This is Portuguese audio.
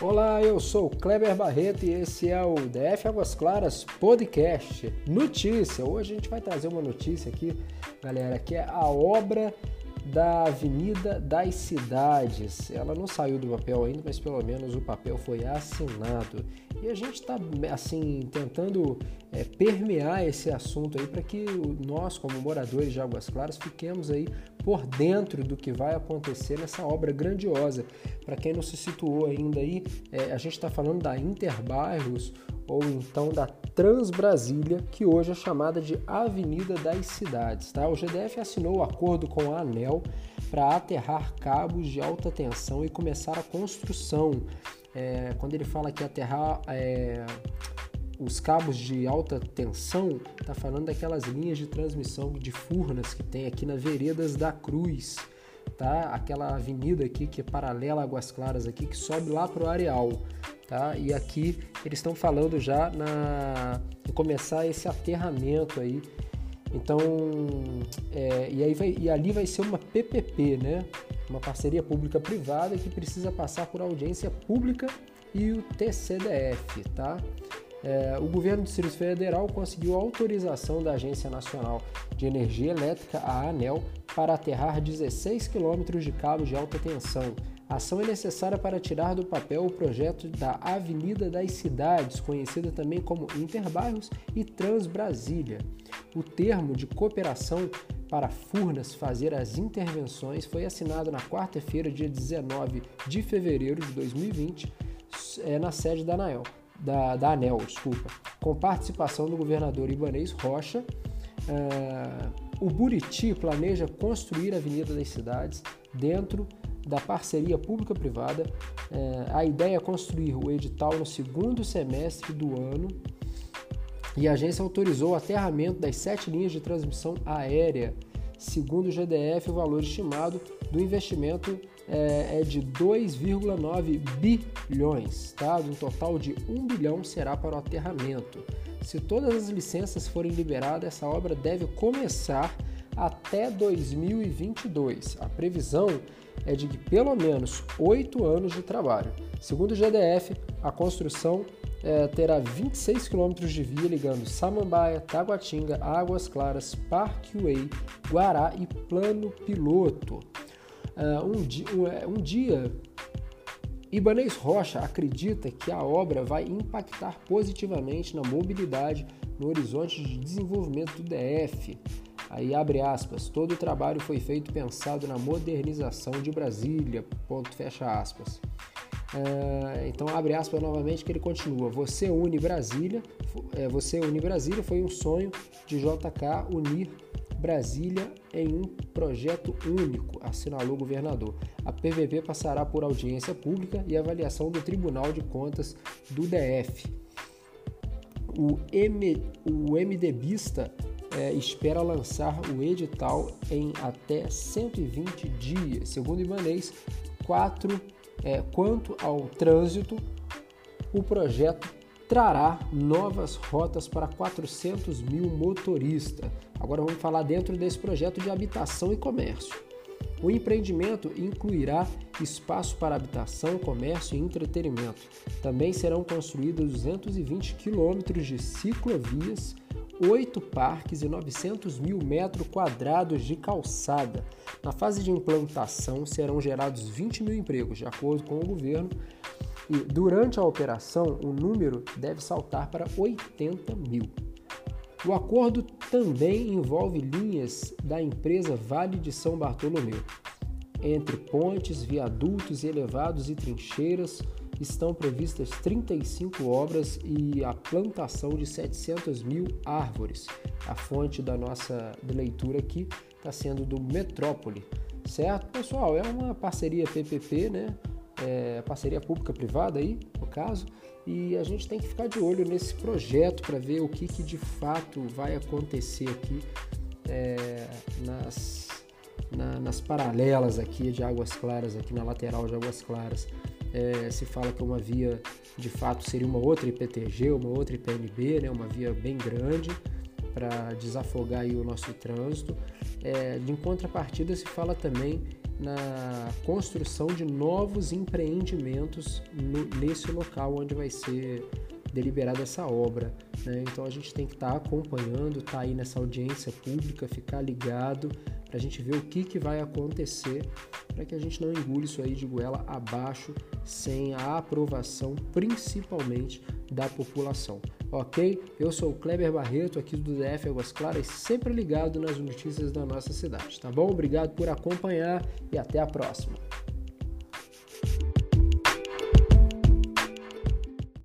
Olá, eu sou Kleber Barreto e esse é o DF Águas Claras Podcast. Notícia! Hoje a gente vai trazer uma notícia aqui, galera, que é a obra da Avenida das Cidades. Ela não saiu do papel ainda, mas pelo menos o papel foi assinado. E a gente está assim tentando é, permear esse assunto aí para que nós, como moradores de Águas Claras, fiquemos aí por dentro do que vai acontecer nessa obra grandiosa. Para quem não se situou ainda aí, é, a gente está falando da Interbairros ou então da Transbrasília, que hoje é chamada de Avenida das Cidades. Tá? O GDF assinou o acordo com a ANEL para aterrar cabos de alta tensão e começar a construção. É, quando ele fala que aterrar é, os cabos de alta tensão, está falando daquelas linhas de transmissão de Furnas que tem aqui na Veredas da Cruz, tá? Aquela avenida aqui que é paralela a Águas Claras aqui, que sobe lá para o areal, tá? E aqui eles estão falando já na em começar esse aterramento aí. Então, é, e, aí vai, e ali vai ser uma PPP, né? Uma parceria pública-privada que precisa passar por audiência pública e o TCDF, tá? É, o governo do Distrito Federal conseguiu autorização da Agência Nacional de Energia Elétrica, a ANEL, para aterrar 16 quilômetros de cabos de alta tensão. A ação é necessária para tirar do papel o projeto da Avenida das Cidades, conhecida também como Interbairros e Transbrasília. O termo de cooperação para Furnas fazer as intervenções foi assinado na quarta-feira, dia 19 de fevereiro de 2020, é, na sede da ANEL da, da ANEL, desculpa, com participação do governador Ibanez Rocha. Uh, o Buriti planeja construir a Avenida das Cidades dentro da parceria pública-privada. Uh, a ideia é construir o edital no segundo semestre do ano e a agência autorizou o aterramento das sete linhas de transmissão aérea. Segundo o GDF, o valor estimado do investimento é, é de 2,9 bilhões, tá? Um total de 1 bilhão será para o aterramento. Se todas as licenças forem liberadas, essa obra deve começar até 2022. A previsão é de que pelo menos oito anos de trabalho. Segundo o GDF, a construção é, terá 26 quilômetros de via ligando Samambaia, Taguatinga, Águas Claras, Parkway, Guará e Plano Piloto. Uh, um, di um, é, um dia, Ibanez Rocha acredita que a obra vai impactar positivamente na mobilidade no horizonte de desenvolvimento do DF. Aí abre aspas, todo o trabalho foi feito pensado na modernização de Brasília, ponto fecha aspas. Uh, então abre aspas novamente que ele continua. Você une Brasília, é, você une Brasília foi um sonho de JK unir Brasília em um projeto único, assinalou o governador. A PVP passará por audiência pública e avaliação do Tribunal de Contas do DF. O, M, o MDBista é, espera lançar o edital em até 120 dias. Segundo Ibanês, quatro, é, quanto ao trânsito, o projeto trará novas rotas para 400 mil motoristas. Agora vamos falar dentro desse projeto de habitação e comércio. O empreendimento incluirá espaço para habitação, comércio e entretenimento. Também serão construídos 220 quilômetros de ciclovias, oito parques e 900 mil metros quadrados de calçada. Na fase de implantação serão gerados 20 mil empregos, de acordo com o governo, e durante a operação o número deve saltar para 80 mil. O acordo também envolve linhas da empresa Vale de São Bartolomeu. Entre pontes, viadutos, elevados e trincheiras estão previstas 35 obras e a plantação de 700 mil árvores. A fonte da nossa leitura aqui está sendo do Metrópole, certo? Pessoal, é uma parceria PPP, né? É, parceria pública-privada aí, no caso, e a gente tem que ficar de olho nesse projeto para ver o que, que de fato vai acontecer aqui é, nas, na, nas paralelas aqui de Águas Claras, aqui na lateral de Águas Claras. É, se fala que uma via de fato seria uma outra IPTG, uma outra IPNB, né, uma via bem grande. Para desafogar aí o nosso trânsito. É, em contrapartida, se fala também na construção de novos empreendimentos no, nesse local onde vai ser deliberada essa obra. Né? Então a gente tem que estar tá acompanhando, estar tá aí nessa audiência pública, ficar ligado para a gente ver o que, que vai acontecer para que a gente não engule isso aí de goela abaixo sem a aprovação, principalmente da população. Ok? Eu sou o Kleber Barreto, aqui do DF Águas Claras, sempre ligado nas notícias da nossa cidade, tá bom? Obrigado por acompanhar e até a próxima.